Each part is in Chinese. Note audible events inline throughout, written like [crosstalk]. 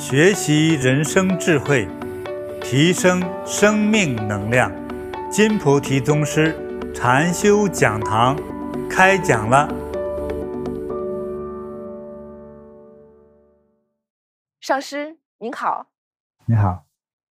学习人生智慧，提升生命能量。金菩提宗师禅修讲堂开讲了。上师您好，你好。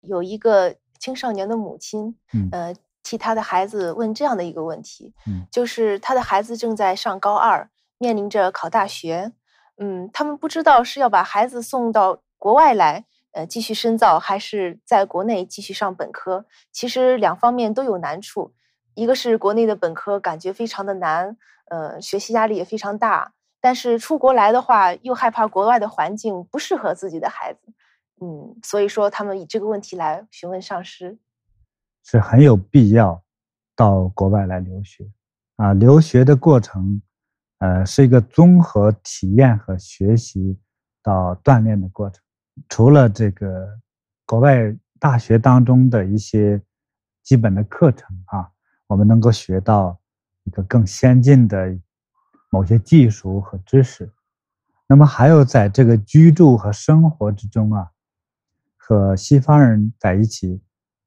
有一个青少年的母亲，嗯，呃，替他的孩子问这样的一个问题，嗯，就是他的孩子正在上高二，面临着考大学，嗯，他们不知道是要把孩子送到国外来，呃，继续深造，还是在国内继续上本科。其实两方面都有难处，一个是国内的本科感觉非常的难，呃，学习压力也非常大，但是出国来的话，又害怕国外的环境不适合自己的孩子。嗯，所以说他们以这个问题来询问上师，是很有必要到国外来留学啊。留学的过程，呃，是一个综合体验和学习到锻炼的过程。除了这个国外大学当中的一些基本的课程啊，我们能够学到一个更先进的某些技术和知识。那么还有在这个居住和生活之中啊。和西方人在一起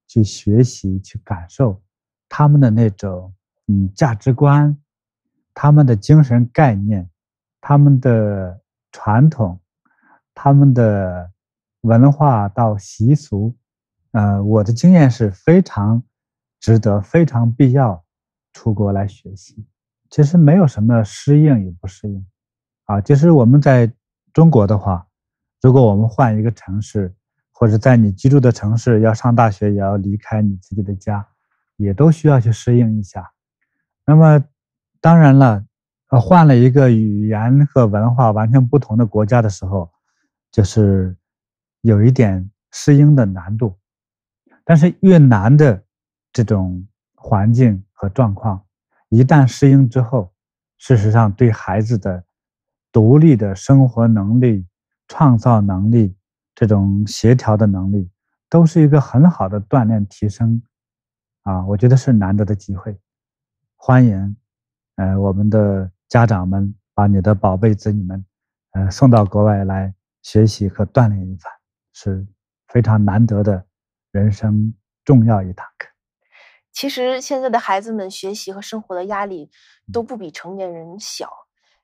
去学习、去感受他们的那种嗯价值观、他们的精神概念、他们的传统、他们的文化到习俗，呃，我的经验是非常值得、非常必要出国来学习。其实没有什么适应与不适应啊。就是我们在中国的话，如果我们换一个城市。或者在你居住的城市要上大学，也要离开你自己的家，也都需要去适应一下。那么，当然了，呃，换了一个语言和文化完全不同的国家的时候，就是有一点适应的难度。但是越难的这种环境和状况，一旦适应之后，事实上对孩子的独立的生活能力、创造能力。这种协调的能力都是一个很好的锻炼提升，啊，我觉得是难得的机会。欢迎，呃，我们的家长们把你的宝贝子女们，呃，送到国外来学习和锻炼一番，是非常难得的人生重要一堂课。其实现在的孩子们学习和生活的压力都不比成年人小。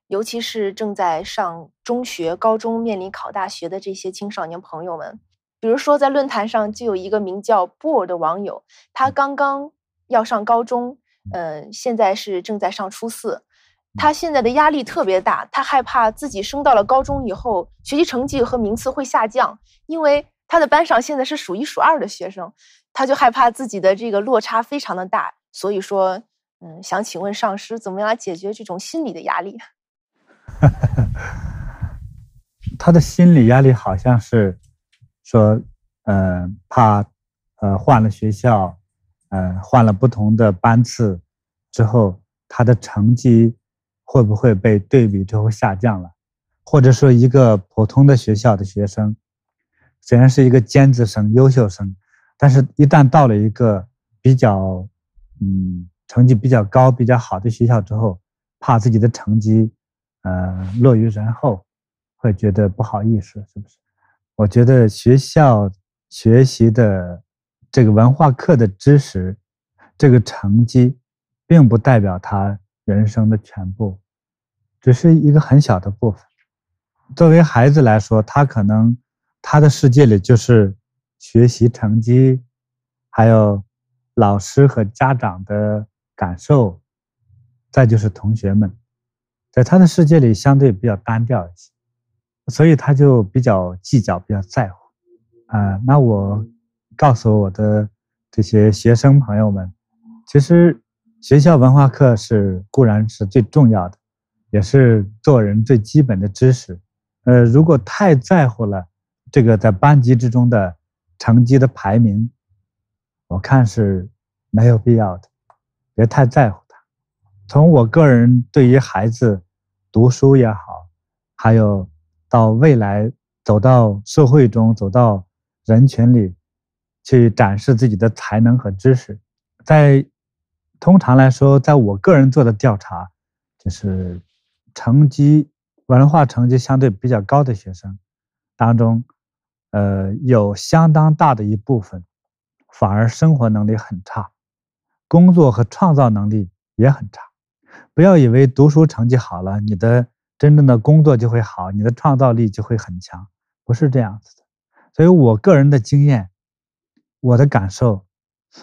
尤其是正在上中学、高中面临考大学的这些青少年朋友们，比如说在论坛上就有一个名叫布尔的网友，他刚刚要上高中，嗯、呃，现在是正在上初四，他现在的压力特别大，他害怕自己升到了高中以后，学习成绩和名次会下降，因为他的班上现在是数一数二的学生，他就害怕自己的这个落差非常的大，所以说，嗯，想请问上师，怎么样来解决这种心理的压力？[laughs] 他的心理压力好像是说，呃，怕，呃，换了学校，呃，换了不同的班次之后，他的成绩会不会被对比之后下降了？或者说，一个普通的学校的学生，虽然是一个尖子生、优秀生，但是一旦到了一个比较，嗯，成绩比较高、比较好的学校之后，怕自己的成绩。呃，落于人后，会觉得不好意思，是不是？我觉得学校学习的这个文化课的知识，这个成绩，并不代表他人生的全部，只是一个很小的部分。作为孩子来说，他可能他的世界里就是学习成绩，还有老师和家长的感受，再就是同学们。在他的世界里，相对比较单调一些，所以他就比较计较，比较在乎。啊，那我告诉我的这些学生朋友们，其实学校文化课是固然是最重要的，也是做人最基本的知识。呃，如果太在乎了这个在班级之中的成绩的排名，我看是没有必要的，别太在乎它。从我个人对于孩子读书也好，还有到未来走到社会中、走到人群里去展示自己的才能和知识，在通常来说，在我个人做的调查，就是成绩、文化成绩相对比较高的学生当中，呃，有相当大的一部分反而生活能力很差，工作和创造能力也很差。不要以为读书成绩好了，你的真正的工作就会好，你的创造力就会很强，不是这样子的。所以我个人的经验，我的感受，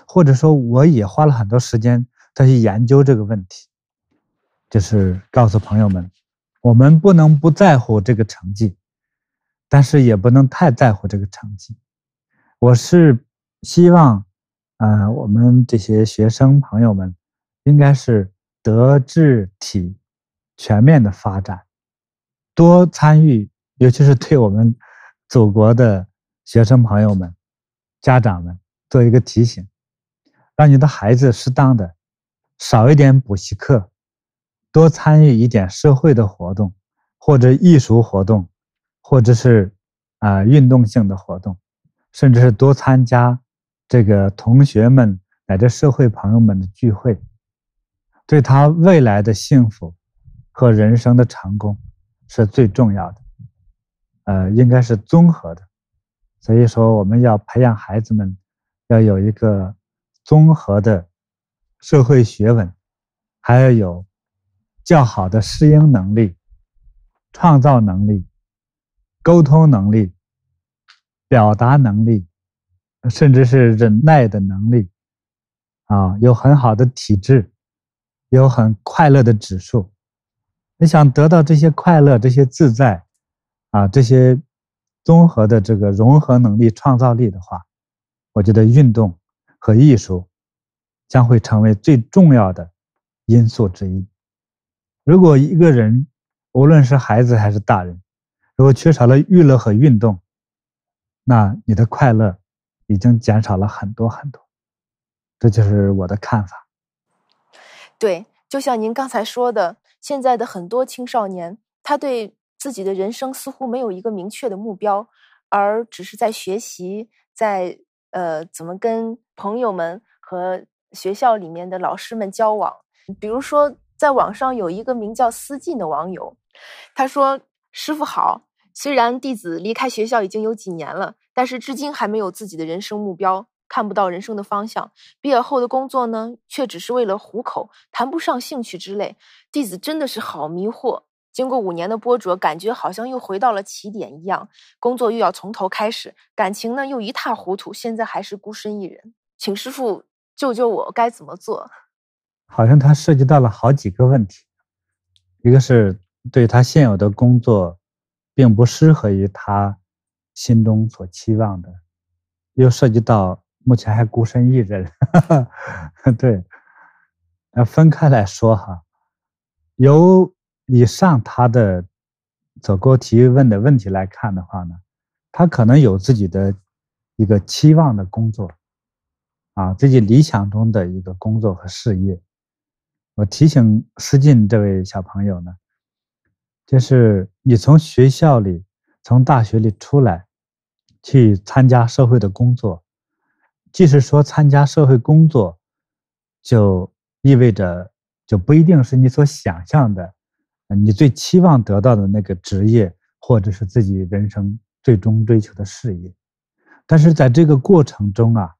或者说我也花了很多时间再去研究这个问题，就是告诉朋友们，我们不能不在乎这个成绩，但是也不能太在乎这个成绩。我是希望，呃，我们这些学生朋友们应该是。德智体全面的发展，多参与，尤其是对我们祖国的学生朋友们、家长们做一个提醒，让你的孩子适当的少一点补习课，多参与一点社会的活动，或者艺术活动，或者是啊、呃、运动性的活动，甚至是多参加这个同学们乃至社会朋友们的聚会。对他未来的幸福和人生的成功是最重要的，呃，应该是综合的。所以说，我们要培养孩子们要有一个综合的社会学问，还要有较好的适应能力、创造能力、沟通能力、表达能力，甚至是忍耐的能力，啊，有很好的体质。有很快乐的指数，你想得到这些快乐、这些自在，啊，这些综合的这个融合能力、创造力的话，我觉得运动和艺术将会成为最重要的因素之一。如果一个人，无论是孩子还是大人，如果缺少了娱乐和运动，那你的快乐已经减少了很多很多。这就是我的看法。对，就像您刚才说的，现在的很多青少年，他对自己的人生似乎没有一个明确的目标，而只是在学习，在呃怎么跟朋友们和学校里面的老师们交往。比如说，在网上有一个名叫思进的网友，他说：“师父好，虽然弟子离开学校已经有几年了，但是至今还没有自己的人生目标。”看不到人生的方向，毕业后的工作呢，却只是为了糊口，谈不上兴趣之类。弟子真的是好迷惑。经过五年的波折，感觉好像又回到了起点一样，工作又要从头开始，感情呢又一塌糊涂，现在还是孤身一人，请师傅救救我，该怎么做？好像他涉及到了好几个问题，一个是对他现有的工作，并不适合于他心中所期望的，又涉及到。目前还孤身一人，[laughs] 对，那分开来说哈，由以上他的所给我提问的问题来看的话呢，他可能有自己的一个期望的工作，啊，自己理想中的一个工作和事业。我提醒思进这位小朋友呢，就是你从学校里，从大学里出来，去参加社会的工作。即使说参加社会工作，就意味着就不一定是你所想象的，你最期望得到的那个职业，或者是自己人生最终追求的事业。但是在这个过程中啊，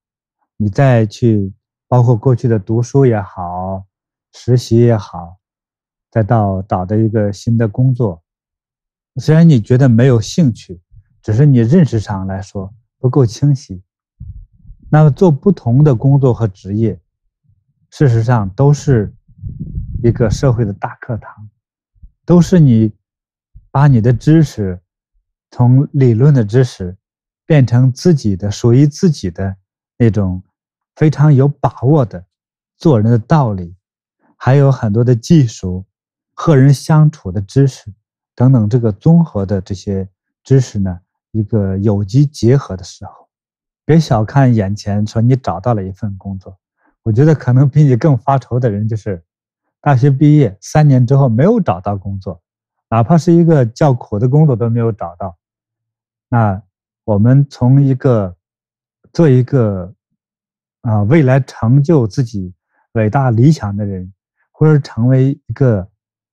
你再去包括过去的读书也好，实习也好，再到找的一个新的工作，虽然你觉得没有兴趣，只是你认识上来说不够清晰。那么做不同的工作和职业，事实上都是一个社会的大课堂，都是你把你的知识从理论的知识变成自己的属于自己的那种非常有把握的做人的道理，还有很多的技术和人相处的知识等等，这个综合的这些知识呢，一个有机结合的时候。别小看眼前，说你找到了一份工作，我觉得可能比你更发愁的人就是大学毕业三年之后没有找到工作，哪怕是一个较苦的工作都没有找到。那我们从一个做一个啊未来成就自己伟大理想的人，或者成为一个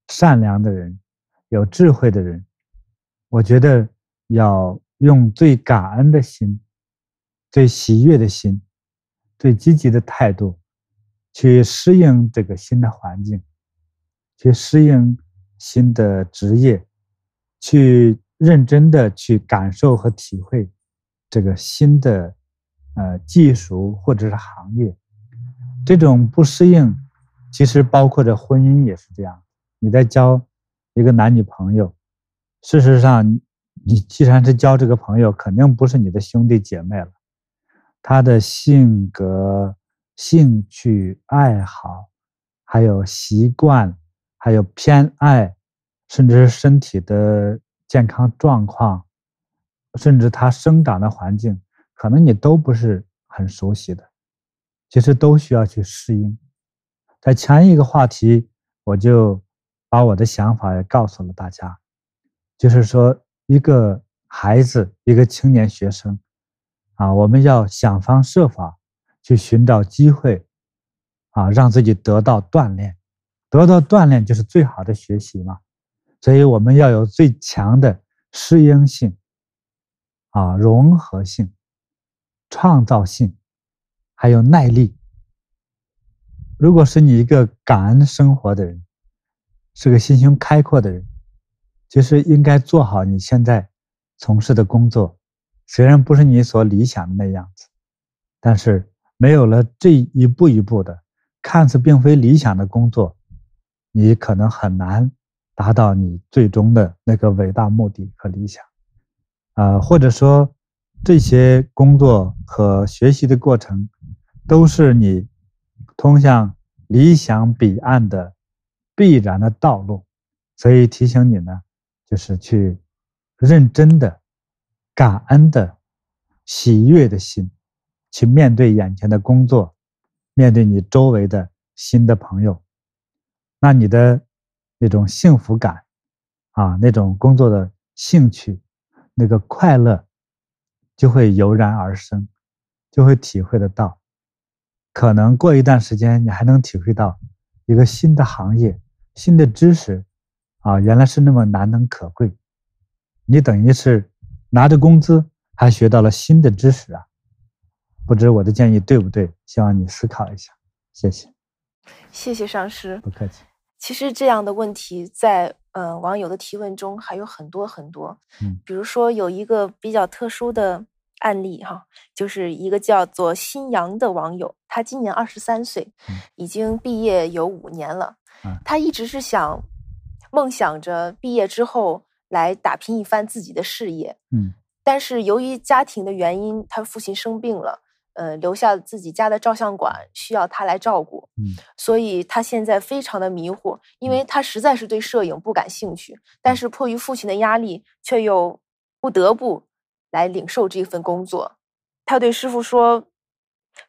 善良的人、有智慧的人，我觉得要用最感恩的心、最喜悦的心、最积极的态度去适应这个新的环境，去适应新的职业，去认真的去感受和体会这个新的呃技术或者是行业。这种不适应，其实包括着婚姻也是这样。你在交一个男女朋友，事实上，你既然是交这个朋友，肯定不是你的兄弟姐妹了。他的性格、兴趣、爱好，还有习惯，还有偏爱，甚至是身体的健康状况，甚至他生长的环境，可能你都不是很熟悉的。其实都需要去适应。在前一个话题，我就把我的想法也告诉了大家，就是说，一个孩子，一个青年学生，啊，我们要想方设法去寻找机会，啊，让自己得到锻炼，得到锻炼就是最好的学习嘛。所以我们要有最强的适应性，啊，融合性，创造性。还有耐力。如果是你一个感恩生活的人，是个心胸开阔的人，其实应该做好你现在从事的工作。虽然不是你所理想的那样子，但是没有了这一步一步的看似并非理想的工作，你可能很难达到你最终的那个伟大目的和理想。啊，或者说这些工作和学习的过程。都是你通向理想彼岸的必然的道路，所以提醒你呢，就是去认真的、感恩的、喜悦的心，去面对眼前的工作，面对你周围的新的朋友，那你的那种幸福感啊，那种工作的兴趣，那个快乐，就会油然而生，就会体会得到。可能过一段时间，你还能体会到一个新的行业、新的知识，啊，原来是那么难能可贵。你等于是拿着工资，还学到了新的知识啊！不知我的建议对不对？希望你思考一下。谢谢，谢谢上师。不客气。其实这样的问题在呃网友的提问中还有很多很多。嗯，比如说有一个比较特殊的。案例哈，就是一个叫做新阳的网友，他今年二十三岁，已经毕业有五年了。他一直是想，梦想着毕业之后来打拼一番自己的事业。嗯，但是由于家庭的原因，他父亲生病了，呃，留下自己家的照相馆需要他来照顾。嗯，所以他现在非常的迷糊，因为他实在是对摄影不感兴趣，但是迫于父亲的压力，却又不得不。来领受这份工作，他对师傅说：“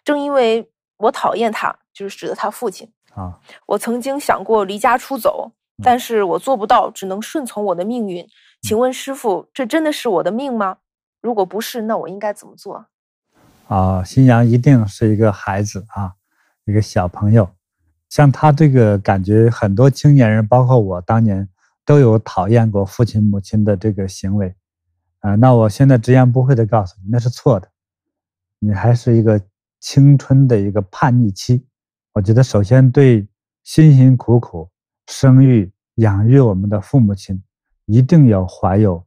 正因为我讨厌他，就是指的他父亲啊。我曾经想过离家出走，但是我做不到，只能顺从我的命运。请问师傅，这真的是我的命吗？如果不是，那我应该怎么做？”啊，新娘一定是一个孩子啊，一个小朋友。像他这个感觉，很多青年人，包括我当年，都有讨厌过父亲母亲的这个行为。啊，那我现在直言不讳的告诉你，那是错的。你还是一个青春的一个叛逆期，我觉得首先对辛辛苦苦生育养育我们的父母亲，一定要怀有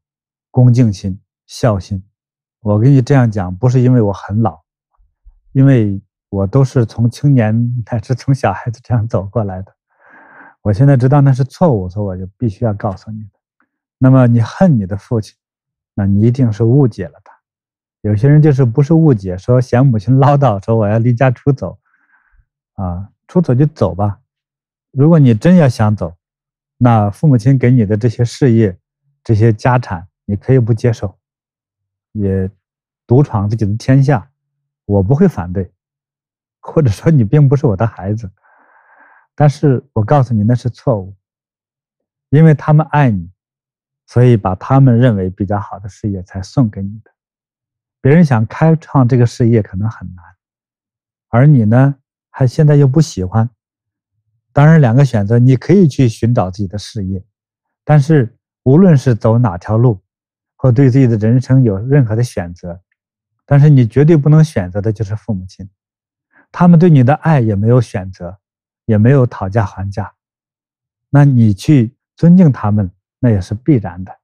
恭敬心、孝心。我跟你这样讲，不是因为我很老，因为我都是从青年乃至从小孩子这样走过来的。我现在知道那是错误，所以我就必须要告诉你的。那么你恨你的父亲？那你一定是误解了他。有些人就是不是误解，说嫌母亲唠叨，说我要离家出走，啊，出走就走吧。如果你真要想走，那父母亲给你的这些事业、这些家产，你可以不接受，也独闯自己的天下，我不会反对。或者说你并不是我的孩子，但是我告诉你那是错误，因为他们爱你。所以，把他们认为比较好的事业才送给你的。别人想开创这个事业可能很难，而你呢，还现在又不喜欢。当然，两个选择，你可以去寻找自己的事业，但是无论是走哪条路，或对自己的人生有任何的选择，但是你绝对不能选择的就是父母亲，他们对你的爱也没有选择，也没有讨价还价，那你去尊敬他们，那也是必然的。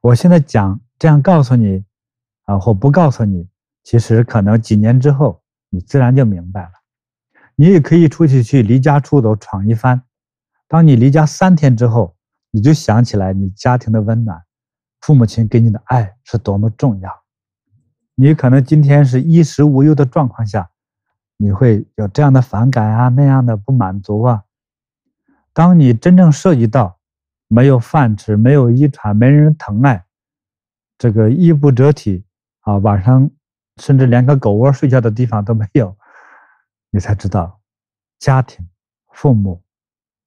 我现在讲这样告诉你，啊，或不告诉你，其实可能几年之后，你自然就明白了。你也可以出去去离家出走闯一番，当你离家三天之后，你就想起来你家庭的温暖，父母亲给你的爱是多么重要。你可能今天是衣食无忧的状况下，你会有这样的反感啊，那样的不满足啊。当你真正涉及到没有饭吃、没有衣穿、没人疼爱，这个衣不遮体啊，晚上甚至连个狗窝睡觉的地方都没有，[laughs] 你才知道家庭、父母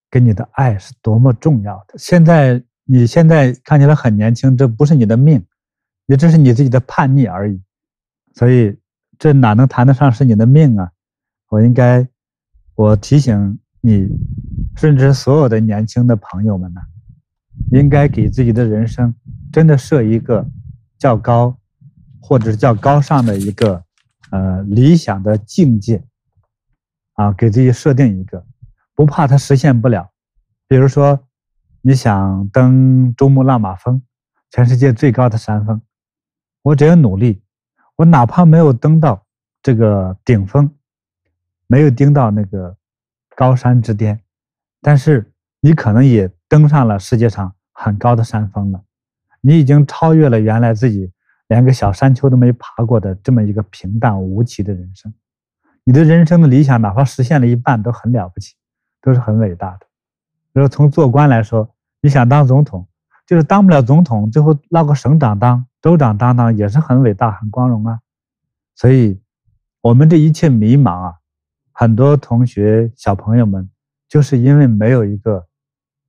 给你的爱是多么重要的。现在你现在看起来很年轻，这不是你的命，也只是你自己的叛逆而已。所以这哪能谈得上是你的命啊？我应该，我提醒你，甚至所有的年轻的朋友们呢，应该给自己的人生真的设一个较高，或者是较高尚的一个呃理想的境界啊，给自己设定一个，不怕它实现不了。比如说，你想登珠穆朗玛峰，全世界最高的山峰，我只要努力，我哪怕没有登到这个顶峰。没有登到那个高山之巅，但是你可能也登上了世界上很高的山峰了。你已经超越了原来自己连个小山丘都没爬过的这么一个平淡无奇的人生。你的人生的理想哪怕实现了一半都很了不起，都是很伟大的。比如从做官来说，你想当总统，就是当不了总统，最后落个省长当、州长当当也是很伟大、很光荣啊。所以，我们这一切迷茫啊。很多同学、小朋友们，就是因为没有一个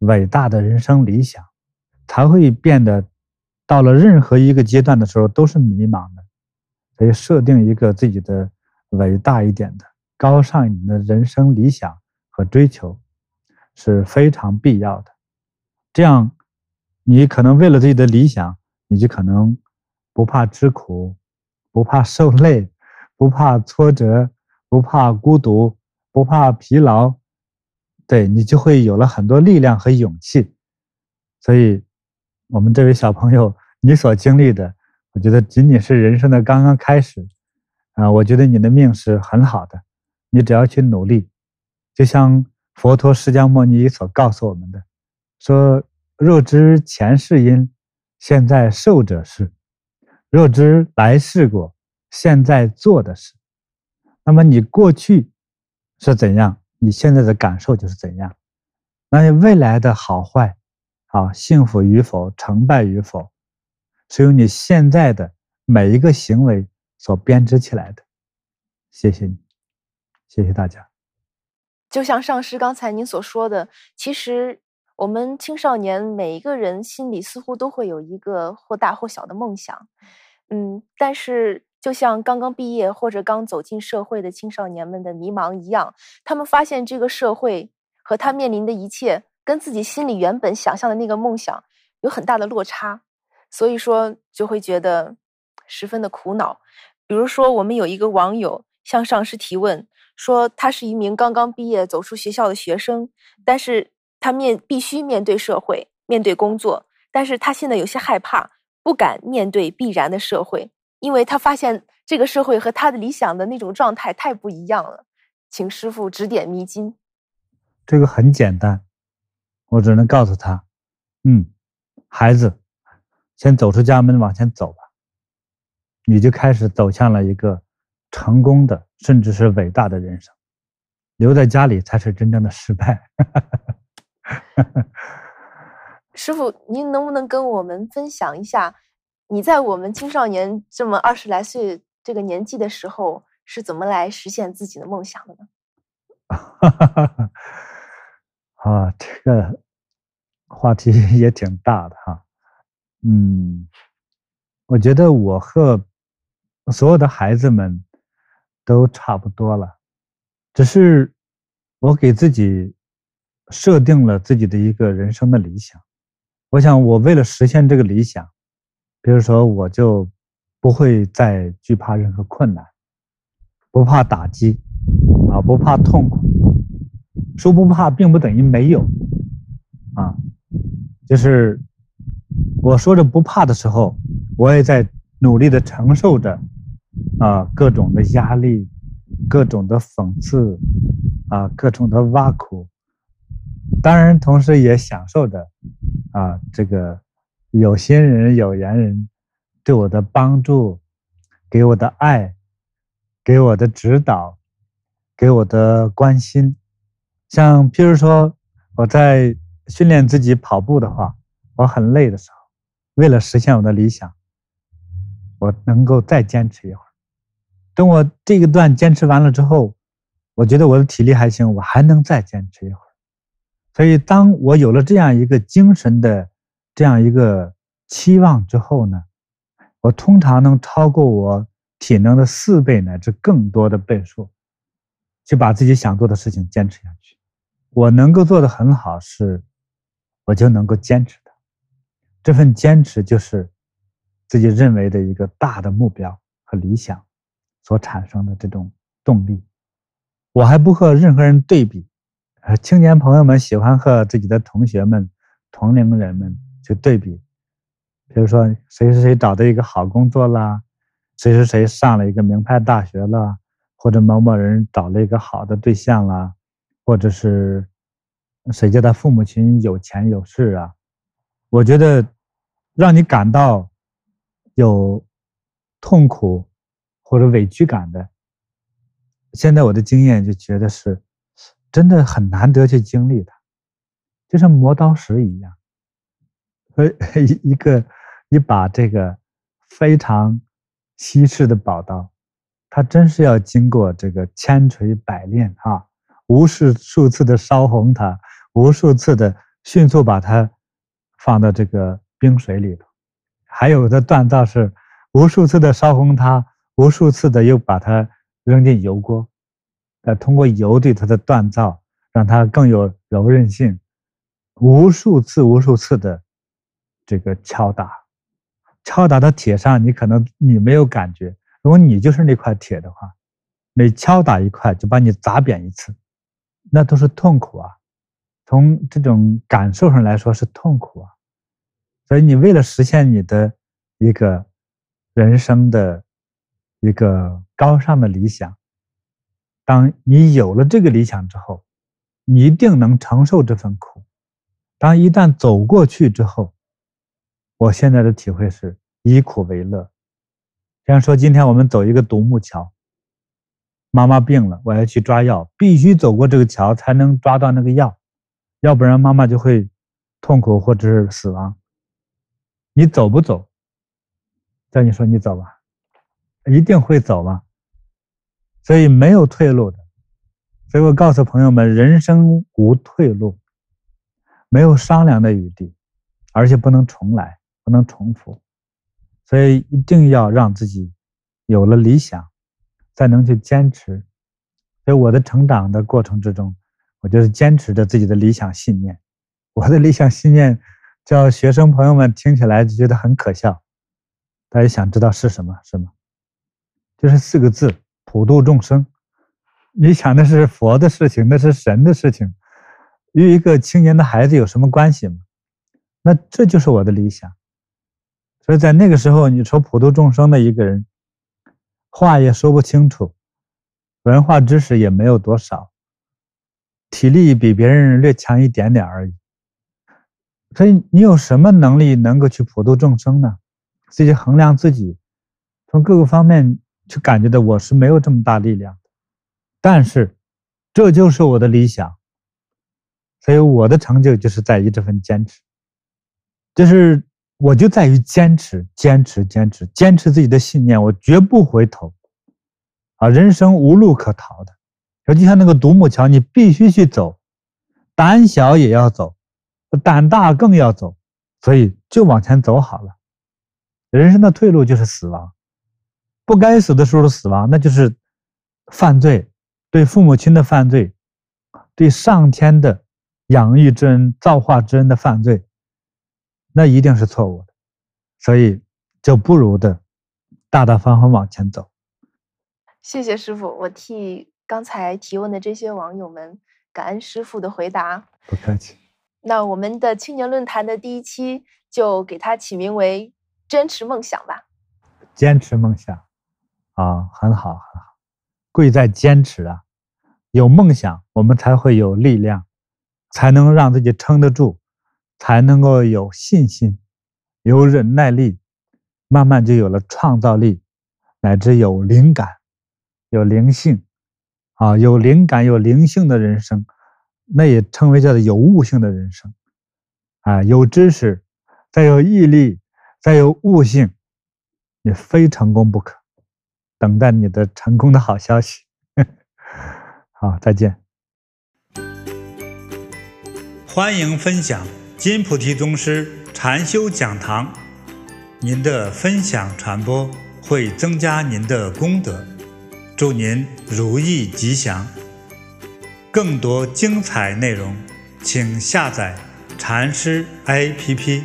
伟大的人生理想，才会变得到了任何一个阶段的时候都是迷茫的。所以，设定一个自己的伟大一点的、高尚一点的人生理想和追求是非常必要的。这样，你可能为了自己的理想，你就可能不怕吃苦，不怕受累，不怕挫折。不怕孤独，不怕疲劳，对，你就会有了很多力量和勇气。所以，我们这位小朋友，你所经历的，我觉得仅仅是人生的刚刚开始。啊，我觉得你的命是很好的，你只要去努力，就像佛陀释迦牟尼所告诉我们的，说：若知前世因，现在受者是；若知来世果，现在做的是。那么你过去是怎样，你现在的感受就是怎样。那你未来的好坏，啊，幸福与否，成败与否，是由你现在的每一个行为所编织起来的。谢谢你，谢谢大家。就像上师刚才您所说的，其实我们青少年每一个人心里似乎都会有一个或大或小的梦想，嗯，但是。就像刚刚毕业或者刚走进社会的青少年们的迷茫一样，他们发现这个社会和他面临的一切跟自己心里原本想象的那个梦想有很大的落差，所以说就会觉得十分的苦恼。比如说，我们有一个网友向上师提问，说他是一名刚刚毕业走出学校的学生，但是他面必须面对社会，面对工作，但是他现在有些害怕，不敢面对必然的社会。因为他发现这个社会和他的理想的那种状态太不一样了，请师傅指点迷津。这个很简单，我只能告诉他，嗯，孩子，先走出家门往前走吧，你就开始走向了一个成功的，甚至是伟大的人生。留在家里才是真正的失败。[laughs] 师傅，您能不能跟我们分享一下？你在我们青少年这么二十来岁这个年纪的时候，是怎么来实现自己的梦想的呢？[laughs] 啊，这个话题 [laughs] 也挺大的哈。嗯，我觉得我和所有的孩子们都差不多了，只是我给自己设定了自己的一个人生的理想。我想，我为了实现这个理想。比如说，我就不会再惧怕任何困难，不怕打击，啊，不怕痛苦。说不怕，并不等于没有，啊，就是我说着不怕的时候，我也在努力的承受着，啊，各种的压力，各种的讽刺，啊，各种的挖苦，当然，同时也享受着，啊，这个有心人、有缘人对我的帮助，给我的爱，给我的指导，给我的关心。像譬如说，我在训练自己跑步的话，我很累的时候，为了实现我的理想，我能够再坚持一会儿。等我这个段坚持完了之后，我觉得我的体力还行，我还能再坚持一会儿。所以，当我有了这样一个精神的这样一个期望之后呢，我通常能超过我体能的四倍乃至更多的倍数，去把自己想做的事情坚持下去。我能够做得很好，是我就能够坚持的。这份坚持就是自己认为的一个大的目标和理想所产生的这种动力。我还不和任何人对比，呃，青年朋友们喜欢和自己的同学们、同龄人们去对比，比如说谁谁谁找到一个好工作啦，谁谁谁上了一个名牌大学了，或者某某人找了一个好的对象啦。或者是谁家的父母亲有钱有势啊？我觉得让你感到有痛苦或者委屈感的，现在我的经验就觉得是真的很难得去经历它，就像磨刀石一样，和 [laughs] 一一个一把这个非常稀世的宝刀，它真是要经过这个千锤百炼啊。无数数次的烧红它，无数次的迅速把它放到这个冰水里头，还有的锻造是无数次的烧红它，无数次的又把它扔进油锅，呃，通过油对它的锻造，让它更有柔韧性，无数次无数次的这个敲打，敲打到铁上，你可能你没有感觉，如果你就是那块铁的话，每敲打一块就把你砸扁一次。那都是痛苦啊，从这种感受上来说是痛苦啊，所以你为了实现你的一个人生的一个高尚的理想，当你有了这个理想之后，你一定能承受这份苦。当一旦走过去之后，我现在的体会是以苦为乐。比方说，今天我们走一个独木桥。妈妈病了，我要去抓药，必须走过这个桥才能抓到那个药，要不然妈妈就会痛苦或者是死亡。你走不走？叫你说你走吧，一定会走吗？所以没有退路的。所以我告诉朋友们，人生无退路，没有商量的余地，而且不能重来，不能重复。所以一定要让自己有了理想。才能去坚持，所以我的成长的过程之中，我就是坚持着自己的理想信念。我的理想信念，叫学生朋友们听起来就觉得很可笑。大家想知道是什么？是吗？就是四个字：普度众生。你想的是佛的事情，那是神的事情，与一个青年的孩子有什么关系吗？那这就是我的理想。所以在那个时候，你说普度众生的一个人。话也说不清楚，文化知识也没有多少，体力比别人略强一点点而已。所以你有什么能力能够去普度众生呢？自己衡量自己，从各个方面去感觉到我是没有这么大力量。但是这就是我的理想，所以我的成就就是在于这份坚持，就是。我就在于坚持，坚持，坚持，坚持自己的信念，我绝不回头。啊，人生无路可逃的，就像那个独木桥，你必须去走，胆小也要走，胆大更要走，所以就往前走好了。人生的退路就是死亡，不该死的时候死亡，那就是犯罪，对父母亲的犯罪，对上天的养育之恩、造化之恩的犯罪。那一定是错误的，所以就不如的大大方方往前走。谢谢师傅，我替刚才提问的这些网友们感恩师傅的回答。不客气。那我们的青年论坛的第一期就给它起名为“坚持梦想”吧。坚持梦想，啊，很好，很好。贵在坚持啊！有梦想，我们才会有力量，才能让自己撑得住，才能够有信心，有忍耐力，慢慢就有了创造力，乃至有灵感。有灵性，啊，有灵感、有灵性的人生，那也称为叫做有悟性的人生，啊，有知识，再有毅力，再有悟性，也非成功不可。等待你的成功的好消息。[laughs] 好，再见。欢迎分享金菩提宗师禅修讲堂，您的分享传播会增加您的功德。祝您如意吉祥！更多精彩内容，请下载禅师 APP。